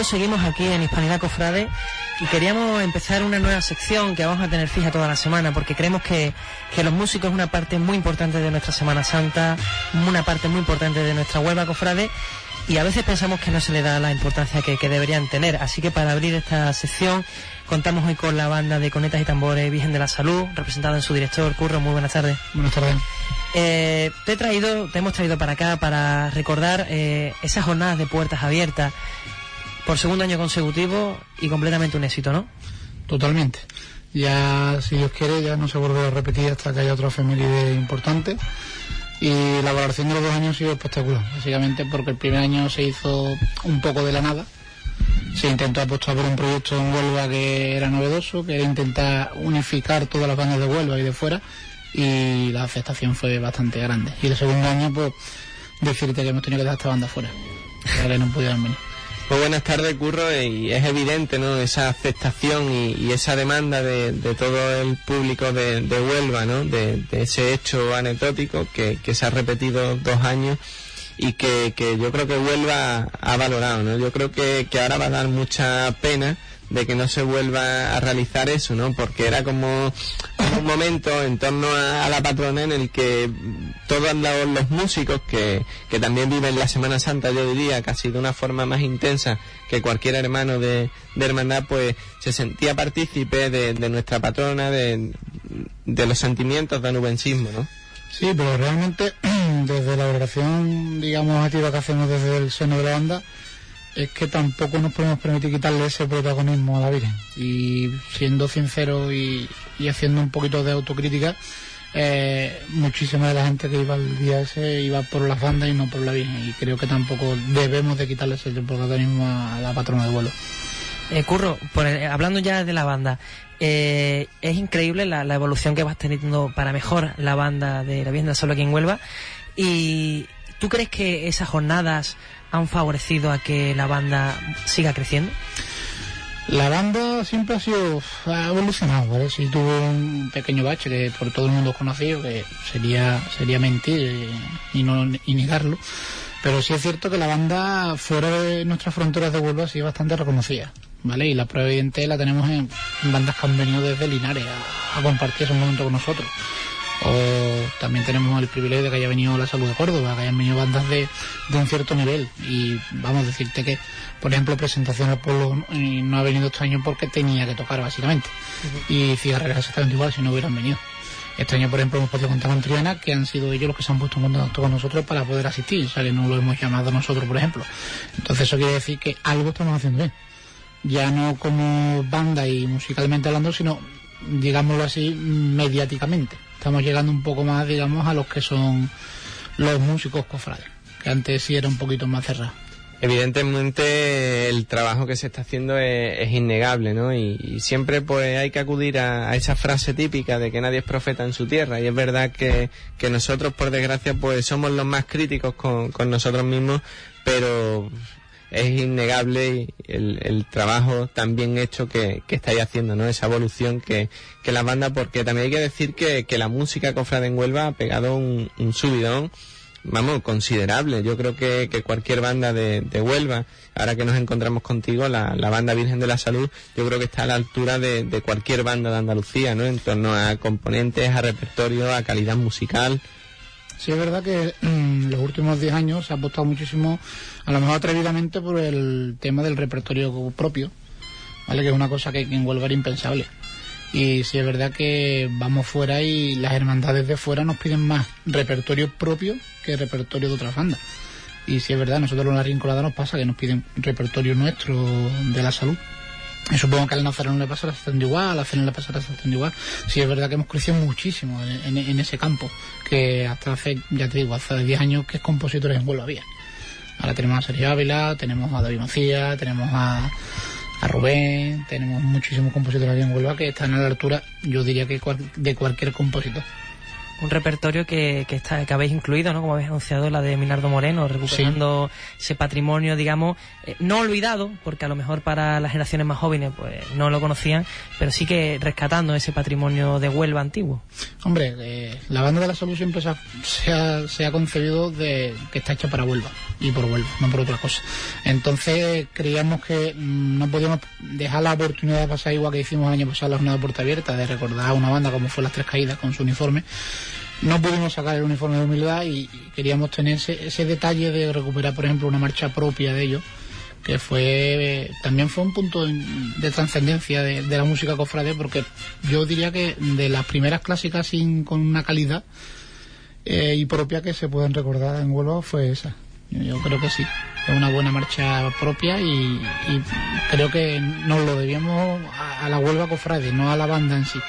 Seguimos aquí en Hispanidad Cofrade y queríamos empezar una nueva sección que vamos a tener fija toda la semana porque creemos que, que los músicos es una parte muy importante de nuestra Semana Santa, una parte muy importante de nuestra Huelva Cofrade y a veces pensamos que no se le da la importancia que, que deberían tener. Así que para abrir esta sección contamos hoy con la banda de Conetas y Tambores Virgen de la Salud, representada en su director, Curro. Muy buenas tardes. Buenas tardes. Eh, te he traído, te hemos traído para acá para recordar eh, esas jornadas de puertas abiertas por segundo año consecutivo y completamente un éxito, ¿no? Totalmente. Ya, si Dios quiere, ya no se vuelve a repetir hasta que haya otra efeméride importante. Y la valoración de los dos años ha sido espectacular, básicamente porque el primer año se hizo un poco de la nada. Se intentó apostar por un proyecto en Huelva que era novedoso, que era intentar unificar todas las bandas de Huelva y de fuera, y la aceptación fue bastante grande. Y el segundo año, pues, decirte que hemos tenido que dejar esta banda fuera, ya que no pudieran venir. Pues buenas tardes, Curro, y es evidente, ¿no? Esa aceptación y, esa demanda de, todo el público de, Huelva, ¿no? De, ese hecho anecdótico que, se ha repetido dos años y que, yo creo que Huelva ha valorado, ¿no? Yo creo que ahora va a dar mucha pena de que no se vuelva a realizar eso, ¿no? Porque era como un momento en torno a, la patrona en el que todos los, los músicos que, que también viven la Semana Santa, yo diría, casi de una forma más intensa que cualquier hermano de, de hermandad, pues se sentía partícipe de, de nuestra patrona, de, los sentimientos de nubensismo, ¿no? Sí, pero realmente *clears throat* desde la valoración, digamos, activa que hacemos desde el seno de la banda, es que tampoco nos podemos permitir quitarle ese protagonismo a la Virgen. Y siendo sincero y, y haciendo un poquito de autocrítica, eh, muchísima de la gente que iba el día ese iba por las bandas y no por la Virgen. Y creo que tampoco debemos de quitarle ese protagonismo a la patrona de vuelo. Eh, Curro, por el- hablando ya de la banda, eh, es increíble la, la evolución que vas teniendo para mejor la banda de la Virgen de la Salud aquí en Huelva. ¿Y tú crees que esas jornadas han favorecido a que la banda siga creciendo? La banda siempre ha sido, evolucionado, ¿vale? Sí tuvo un pequeño bache que por todo el mundo es conocido, que sería, sería mentir y no y negarlo. Pero sí es cierto que la banda fuera de nuestras fronteras de Huelva ha sido bastante reconocida, ¿vale? Y la prueba evidente la tenemos en, bandas que han venido desde Linares a compartir ese momento con nosotros. O también tenemos el privilegio de que haya venido la salud de Córdoba, que hayan venido bandas de, de un cierto nivel. Y vamos a decirte que, por ejemplo, presentación al pueblo eh, no ha venido este año porque tenía que tocar, básicamente. Y cigarreras exactamente igual si no hubieran venido. Este año, por ejemplo, hemos podido contar con Triana, que han sido ellos los que se han puesto en contacto con nosotros para poder asistir, o sea que no lo hemos llamado nosotros, por ejemplo. Entonces eso quiere decir que algo estamos haciendo bien. Ya no como banda y musicalmente hablando, sino, digámoslo así, mediáticamente. Estamos llegando un poco más, digamos, a los que son los músicos cofrades, que antes sí era un poquito más cerrado. Evidentemente el trabajo que se está haciendo es, innegable, ¿no? Y, siempre pues hay que acudir a, a esa frase típica de que nadie es profeta en su tierra. Y es verdad que, que nosotros, por desgracia, pues somos los más críticos con, con nosotros mismos, pero es innegable el, el trabajo tan bien hecho que, que estáis haciendo, ¿no? Esa evolución que, que la banda, porque también hay que decir que, que la música cofrade en Huelva ha pegado un, un subidón vamos, considerable. Yo creo que, que cualquier banda de, de Huelva, ahora que nos encontramos contigo, la, la banda Virgen de la Salud, yo creo que está a la altura de, de cualquier banda de Andalucía, ¿no? En torno a componentes, a repertorio, a calidad musical. Sí, es verdad que mm, los últimos 10 años se ha apostado muchísimo, a lo mejor atrevidamente, por el tema del repertorio propio, ¿vale? Que es una cosa que en Huelva era impensable. Y sí es verdad que vamos fuera y las hermandades de fuera nos piden más repertorio propio que repertorio de otras bandas. Y sí es verdad, nosotros en la Rincolada nos pasa que nos piden repertorio nuestro de la salud. Supongo que al Nazareno le pasará exactamente igual, a la Cena le pasará exactamente igual. Sí es verdad que hemos crecido muchísimo en, en- en ese campo, que hasta hace, ya te digo, hace 10 años que compositores en Huelva había. Ahora tenemos a Sergio Ávila, tenemos a David Macías, tenemos a, a Rubén, tenemos muchísimos compositores en Huelva que están a la altura, yo diría que de cualquier compositor. Un repertorio que, que, está, que habéis incluido, ¿no? Como habéis anunciado, la de Minardo Moreno, recuperando ese patrimonio, digamos, eh, no olvidado, porque a lo mejor para las generaciones más jóvenes pues no lo conocían, pero sí que rescatando ese patrimonio de Huelva antiguo. Hombre, eh, la banda de la salud siempre se ha, se ha, se ha concebido de que está hecha para Huelva y por Huelva, no por otra cosa. Entonces creíamos que mm, no podíamos dejar la oportunidad de pasar igual que hicimos el año pasado la jornada de puerta abierta, de recordar a una banda como fue Las Tres Caídas con su uniforme. No pudimos sacar el uniforme de humildad y, queríamos tener ese, ese detalle de recuperar, por ejemplo, una marcha propia de ellos, que fue también fue un punto de, de trascendencia de, la música cofrade, porque yo diría que de las primeras clásicas sin, con una calidad eh, y propia que se pueden recordar en Huelva fue esa. Yo, creo que sí, es una buena marcha propia y, creo que nos lo debíamos a la Huelva cofrade, no a la banda en sí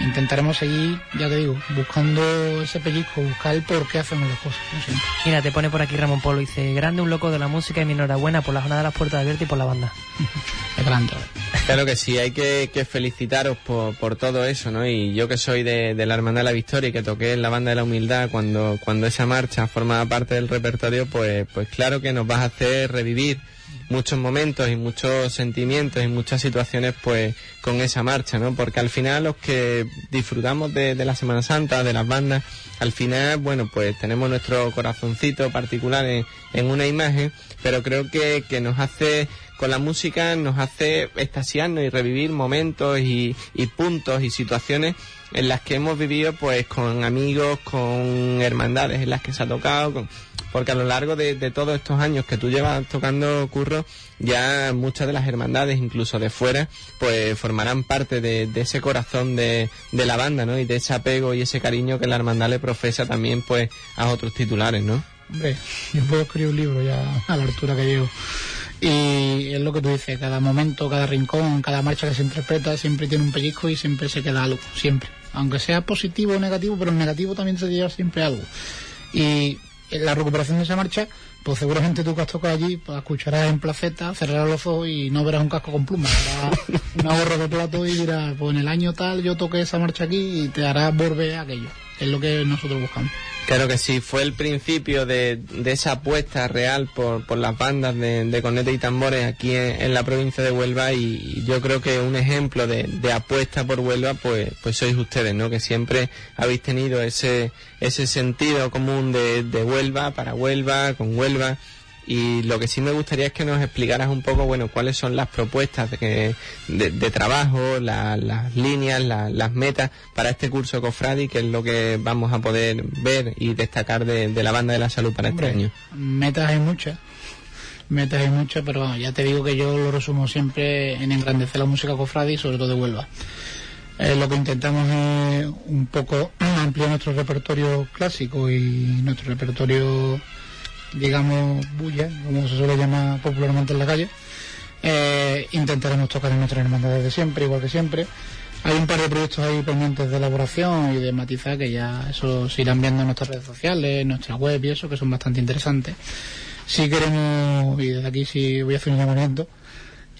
intentaremos seguir, ya te digo, buscando ese pellizco, buscar el por qué hacemos las cosas. siempre. Mira, te pone por aquí Ramón Polo, dice, grande un loco de la música y mi enhorabuena por la jornada de las puertas abiertas y por la banda. *laughs* Es grande. Claro que sí, hay que, que felicitaros por, por todo eso, ¿no? Y yo que soy de, de la Hermandad de la Victoria y que toqué en la Banda de la Humildad cuando, cuando esa marcha formaba parte del repertorio, pues, pues claro que nos vas a hacer revivir muchos momentos y muchos sentimientos y muchas situaciones pues con esa marcha, ¿no? Porque al final los que disfrutamos de, de la Semana Santa, de las bandas, al final, bueno, pues tenemos nuestro corazoncito particular en, en una imagen, pero creo que, que nos hace con la música nos hace extasiarnos y revivir momentos y, puntos y situaciones en las que hemos vivido pues con amigos, con hermandades en las que se ha tocado, con- porque a lo largo de, de todos estos años que tú llevas tocando curro, ya muchas de las hermandades, incluso de fuera, pues formarán parte de, de ese corazón de, de la banda, ¿no? Y de ese apego y ese cariño que la hermandad le profesa también pues a otros titulares, ¿no? Hombre, yo puedo escribir un libro ya a la altura que llevo. Y es lo que tú dices, cada momento, cada rincón, cada marcha que se interpreta siempre tiene un pellizco y siempre se queda algo, siempre. Aunque sea positivo o negativo, pero en negativo también se lleva siempre algo. Y en la recuperación de esa marcha, pues seguramente tú que has tocado allí, pues escucharás en placeta, cerrarás los ojos y no verás un casco con plumas, verás una gorra de plato y dirás, pues en el año tal yo toqué esa marcha aquí y te harás volver aquello. Es lo que nosotros buscamos. Claro que sí, fue el principio de, de esa apuesta real por, por las bandas de, de cornetas y tambores aquí en, en la provincia de Huelva y, y yo creo que un ejemplo de, de apuesta por Huelva pues, pues sois ustedes, ¿no? Que siempre habéis tenido ese, ese sentido común de, de Huelva, para Huelva, con Huelva y lo que sí me gustaría es que nos explicaras un poco, bueno, cuáles son las propuestas de, de, de trabajo, la- las líneas, la- las metas para este curso Cofradi, que es lo que vamos a poder ver y destacar de, de la banda de la salud para este año. Metas hay muchas. Metas hay muchas, pero vamos, ya te digo que yo lo resumo siempre en engrandecer la música cofrade y sobre todo de Huelva. Eh, lo que intentamos es un poco *clears throat* ampliar nuestro repertorio clásico y nuestro repertorio, digamos, bulla, como se suele llamar popularmente en la calle. Eh, intentaremos tocar en nuestras hermandades de siempre, igual que siempre. Hay un par de proyectos ahí pendientes de elaboración y de matizar que ya eso se irán viendo en nuestras redes sociales, en nuestra web y eso, que son bastante interesantes. Si queremos, y desde aquí sí voy a hacer un llamamiento,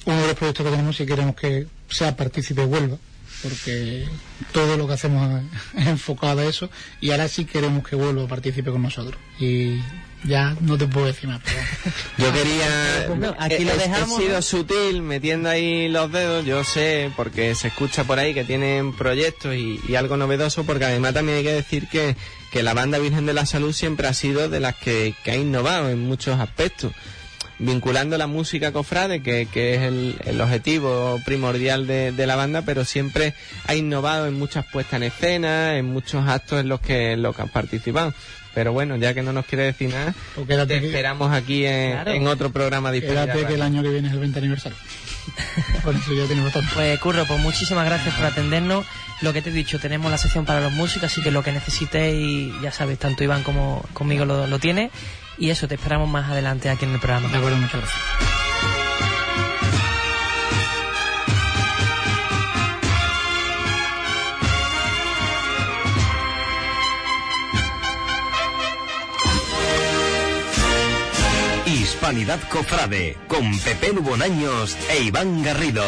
uno de los proyectos que tenemos si queremos que sea partícipe Huelva, porque todo lo que hacemos *laughs* es enfocado a eso, y ahora sí queremos que Huelva participe con nosotros. Y ya no te puedo decir más, pero Yo quería... *laughs* Aquí he- lo dejamos, He sido ¿no? sutil metiendo ahí los dedos, yo sé, porque se escucha por ahí que tienen proyectos y, y algo novedoso, porque además también hay que decir que, que la banda Virgen de la Salud siempre ha sido de las que, que ha innovado en muchos aspectos. Vinculando la música cofrade, que, que es el, el objetivo primordial de, de la banda, pero siempre ha innovado en muchas puestas en escena, en muchos actos en los que, en los que han participado. Pero bueno, ya que no nos quiere decir nada, quédate te que- esperamos aquí en, Claro. en otro programa Histeria Espérate que el año que viene es el 20 aniversario. *laughs* Con eso ya tenemos bastante. Pues Curro, pues muchísimas gracias por atendernos. Lo que te he dicho, tenemos la sección para los músicos, así que lo que necesitéis, ya sabes, tanto Iván como conmigo lo, lo tiene. Y eso, te esperamos más adelante aquí en el programa. De acuerdo, muchas gracias. Hispanidad Cofrade con Pepe Lubonaños e Iván Garrido.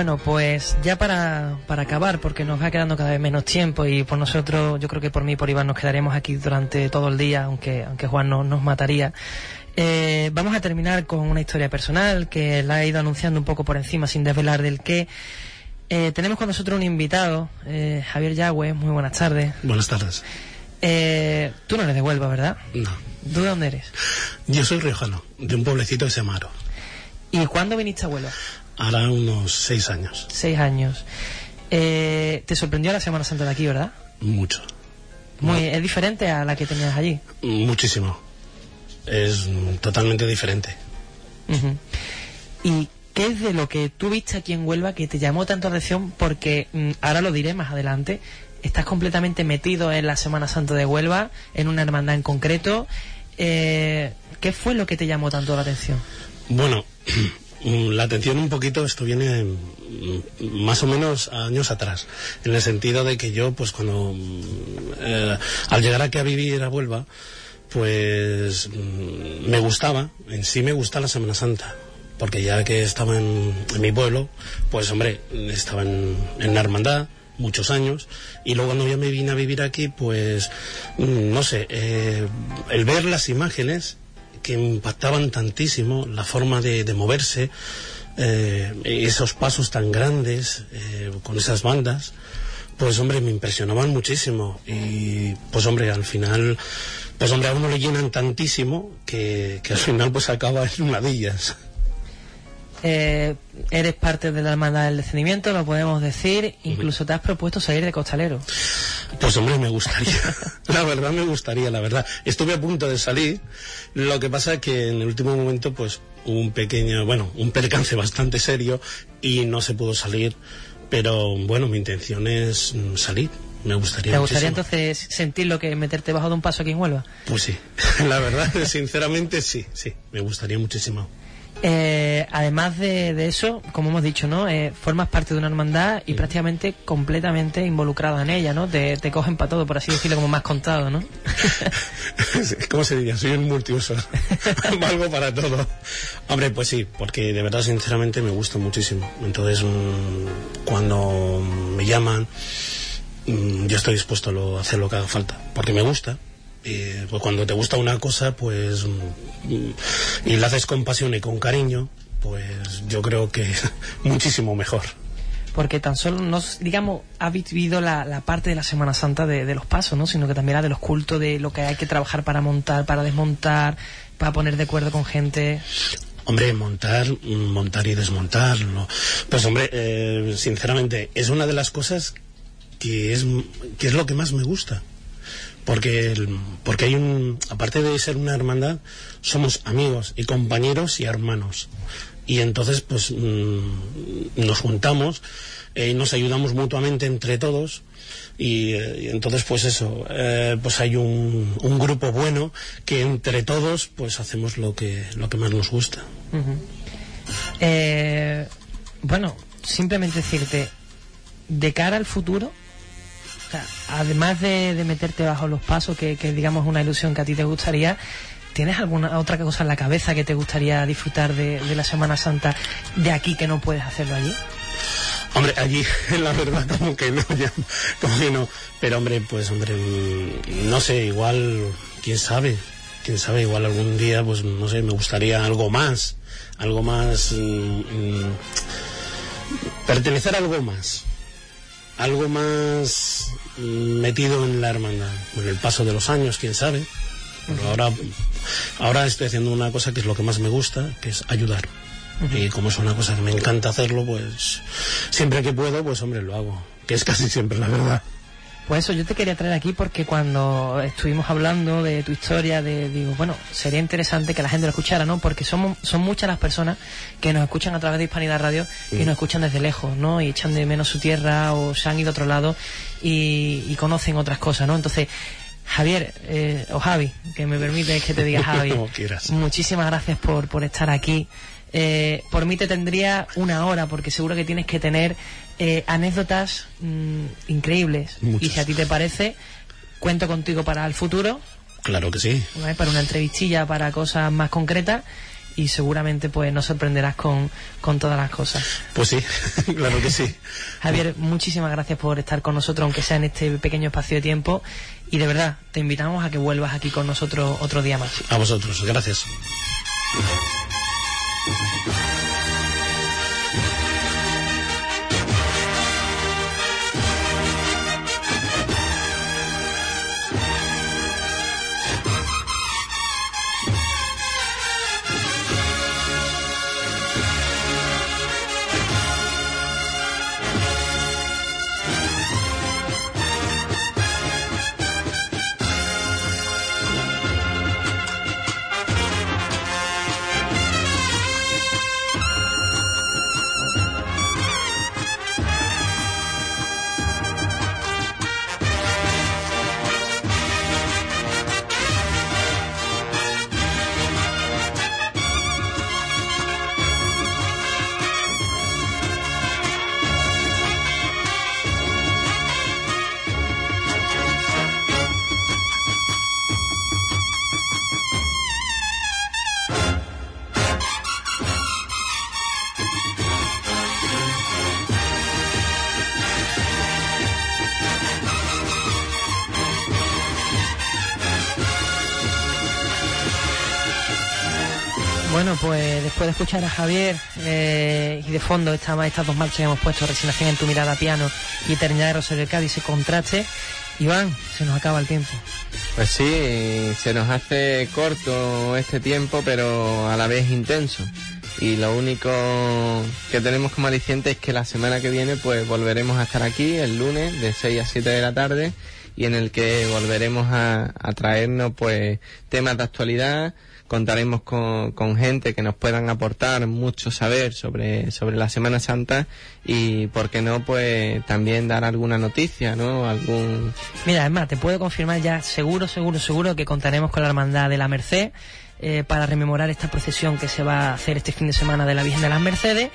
Bueno, pues ya para, para acabar, porque nos va quedando cada vez menos tiempo y por nosotros, yo creo que por mí y por Iván nos quedaremos aquí durante todo el día, aunque, aunque Juan no, nos mataría. Eh, vamos a terminar con una historia personal que la he ido anunciando un poco por encima sin desvelar del qué. Eh, tenemos con nosotros un invitado, eh, Javier Yagüe, muy buenas tardes. Buenas tardes. Eh, tú no eres de Huelva, ¿verdad? No. ¿Tú de dónde eres? Yo soy riojano, de un pueblecito que se llama Aro. ¿Y cuándo viniste a Huelva? Ahora unos seis años. Seis años. Eh, ¿Te sorprendió la Semana Santa de aquí, verdad? Mucho. Muy, ¿Es diferente a la que tenías allí? Muchísimo. Es totalmente diferente. ¿Y qué es de lo que tú viste aquí en Huelva que te llamó tanto la atención? Porque mm, ahora lo diré más adelante. Estás completamente metido en la Semana Santa de Huelva, en una hermandad en concreto. Eh, ¿Qué fue lo que te llamó tanto la atención? Bueno, *clears throat* la atención un poquito, esto viene mm, más o menos años atrás, en el sentido de que yo, pues cuando, mm, eh, al llegar aquí a vivir a Huelva, pues mm, me gustaba, en sí me gusta la Semana Santa, porque ya que estaba en, mi pueblo, pues hombre, estaba en, la hermandad muchos años y luego cuando ya me vine a vivir aquí pues mm, no sé eh, el ver las imágenes que impactaban tantísimo la forma de, de moverse eh, esos pasos tan grandes eh, con esas bandas pues hombre me impresionaban muchísimo. Y pues hombre al final pues hombre a uno le llenan tantísimo que, que al final pues acaba en ladillas Eh, eres parte de la hermandad del descendimiento, lo podemos decir. Incluso te has propuesto salir de costalero. Pues hombre, me gustaría. *laughs* la verdad me gustaría, la verdad. Estuve a punto de salir. Lo que pasa es que en el último momento, pues, hubo un pequeño, bueno, un percance bastante serio y no se pudo salir. Pero bueno, mi intención es mm, salir. Me gustaría ¿Te gustaría muchísimo. entonces sentir lo que meterte bajo de un paso aquí en Huelva? Pues sí, *laughs* la verdad, sinceramente sí, sí, me gustaría muchísimo. Eh, además de, de eso, como hemos dicho, ¿no? Eh, formas parte de una hermandad y prácticamente completamente involucrada en ella, ¿no? Te, te cogen para todo, por así decirlo, como has contado, ¿no? *laughs* ¿Cómo se diría? Soy un multiuso. *laughs* Valgo para todo. Hombre, pues sí, porque de verdad, sinceramente, me gusta muchísimo. Entonces, mm, cuando me llaman, mm, yo estoy dispuesto a lo- a hacer lo que haga falta, porque me gusta. Y pues cuando te gusta una cosa, pues. mm, y la haces con pasión y con cariño, pues yo creo que *laughs* muchísimo mejor. Porque tan solo, no, digamos, ha vivido la, la parte de la Semana Santa de, de los pasos, ¿no? Sino que también la de los cultos, de lo que hay que trabajar para montar, para desmontar, para poner de acuerdo con gente. Hombre, montar, montar y desmontar, no. Pues hombre, eh, sinceramente, es una de las cosas que es, que es lo que más me gusta. Porque, el- porque hay un, aparte de ser una hermandad, somos amigos y compañeros y hermanos. Y entonces, pues, mm, nos juntamos eh, nos ayudamos mutuamente entre todos. Y, eh, y entonces, pues eso, eh, pues hay un, un grupo bueno que entre todos, pues hacemos lo que, lo que más nos gusta. Eh, bueno, simplemente decirte, de cara al futuro, además de, meterte bajo los pasos, que, que digamos una ilusión que a ti te gustaría, ¿tienes alguna otra cosa en la cabeza que te gustaría disfrutar de, de la Semana Santa de aquí que no puedes hacerlo allí? Hombre, allí, *laughs* la verdad, como que no, ya, como que no. Pero hombre, pues hombre, mm, no sé, igual, quién sabe, quién sabe, igual algún día, pues no sé, me gustaría algo más, algo más, mm, mm, pertenecer a algo más, algo más metido en la hermandad, con el paso de los años, quién sabe. Pero ahora, ahora estoy haciendo una cosa que es lo que más me gusta, que es ayudar. Y como es una cosa que me encanta hacerlo, pues siempre que puedo, pues hombre, lo hago. Que es casi siempre la verdad. Pues eso, yo te quería traer aquí porque cuando estuvimos hablando de tu historia, de, digo, bueno, sería interesante que la gente lo escuchara, ¿no? Porque somos, son muchas las personas que nos escuchan a través de Hispanidad Radio y nos escuchan desde lejos, ¿no? Y echan de menos su tierra o se han ido a otro lado y, y conocen otras cosas, ¿no? Entonces, Javier, eh, o Javi, que me permite que te diga *laughs* Javi, Como quieras. muchísimas gracias por, por estar aquí. Eh, por mí te tendría una hora porque seguro que tienes que tener eh, anécdotas mm, increíbles. Muchas. Y si a ti te parece, cuento contigo para el futuro, Claro que sí. ¿vale? para una entrevistilla, para cosas más concretas y seguramente pues nos sorprenderás con, con todas las cosas. Pues sí, *laughs* claro que sí. Javier, muchísimas gracias por estar con nosotros, aunque sea en este pequeño espacio de tiempo. Y de verdad, te invitamos a que vuelvas aquí con nosotros otro día más. A vosotros, gracias. De escuchar a Javier eh, y de fondo esta, estas dos marchas que hemos puesto, Resignación en tu mirada piano y Eternidad de Rosario Cádiz, ese contraste, Iván, se nos acaba el tiempo. Pues sí, se nos hace corto este tiempo, pero a la vez intenso. Y lo único que tenemos como aliciente es que la semana que viene pues volveremos a estar aquí el lunes de 6 a 7 de la tarde y en el que volveremos a, a traernos pues temas de actualidad, contaremos con, con, gente que nos puedan aportar mucho saber sobre, sobre la Semana Santa y, ¿por qué no?, pues también dar alguna noticia, ¿no? Algún... Mira, es más, te puedo confirmar ya seguro, seguro, seguro que contaremos con la Hermandad de la Merced eh, para rememorar esta procesión que se va a hacer este fin de semana de la Virgen de las Mercedes.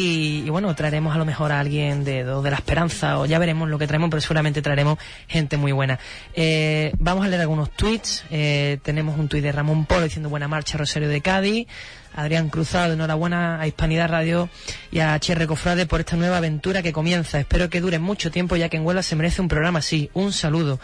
Y, bueno, traeremos a lo mejor a alguien de, de, la esperanza o ya veremos lo que traemos, pero seguramente traeremos gente muy buena. Eh, vamos a leer algunos tweets. Eh, tenemos un tuit de Ramón Polo diciendo buena marcha Rosario de Cádiz. Adrián Cruzado, enhorabuena a Hispanidad Radio y a HR Cofrade por esta nueva aventura que comienza. Espero que dure mucho tiempo ya que en Huelva se merece un programa así. Un saludo.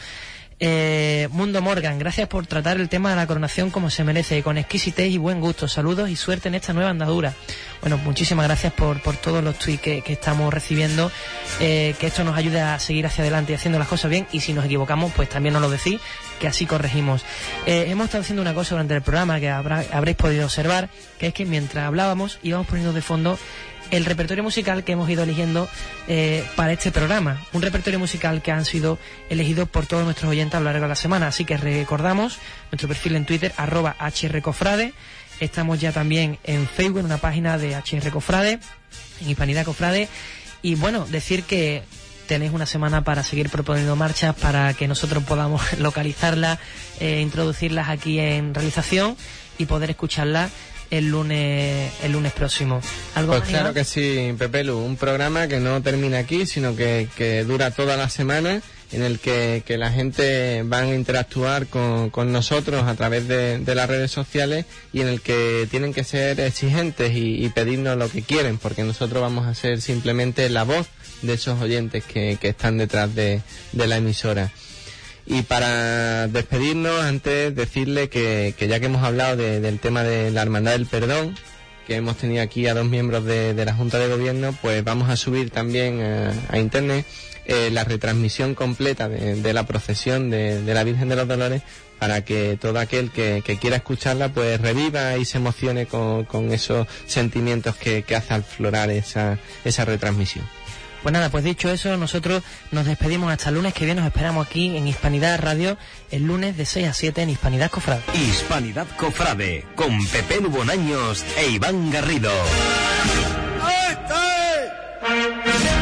Eh, Mundo Morgan, gracias por tratar el tema de la coronación como se merece, con exquisitez y buen gusto. Saludos y suerte en esta nueva andadura. Bueno, muchísimas gracias por, por todos los tweets que, estamos recibiendo, eh, que esto nos ayuda a seguir hacia adelante y haciendo las cosas bien. Y si nos equivocamos, pues también nos lo decís, que así corregimos. Eh, hemos estado haciendo una cosa durante el programa que habréis podido observar, que es que mientras hablábamos íbamos poniendo de fondo el repertorio musical que hemos ido eligiendo eh, para este programa. Un repertorio musical que han sido elegidos por todos nuestros oyentes a lo largo de la semana. Así que recordamos nuestro perfil en Twitter, arroba hrcofrade. Estamos ya también en Facebook, en una página de HR Cofrade, en Hispanidad Cofrade. Y bueno, decir que tenéis una semana para seguir proponiendo marchas para que nosotros podamos *laughs* localizarlas, eh, introducirlas aquí en realización y poder escucharlas el lunes el lunes próximo. ¿Algo pues más, claro Iván? que sí, Pepelu, un programa que no termina aquí, sino que, que dura toda la semana, en el que, que la gente va a interactuar con, con nosotros a través de, de, las redes sociales y en el que tienen que ser exigentes y, y, pedirnos lo que quieren, porque nosotros vamos a ser simplemente la voz de esos oyentes que, que están detrás de, de la emisora. Y para despedirnos, antes decirle que, ya que hemos hablado de, del tema de la Hermandad del Perdón, que hemos tenido aquí a dos miembros de, la Junta de Gobierno, pues vamos a subir también a, a Internet eh, la retransmisión completa de, de la procesión de, la Virgen de los Dolores para que todo aquel que, quiera escucharla pues reviva y se emocione con, esos sentimientos que, hace aflorar esa, esa retransmisión. Pues nada, pues dicho eso, nosotros nos despedimos hasta el lunes que viene, nos esperamos aquí en Hispanidad Radio el lunes de 6 a 7 en Hispanidad Cofrade. Hispanidad Cofrade con Pepe Lubonaños e Iván Garrido. ¡Este!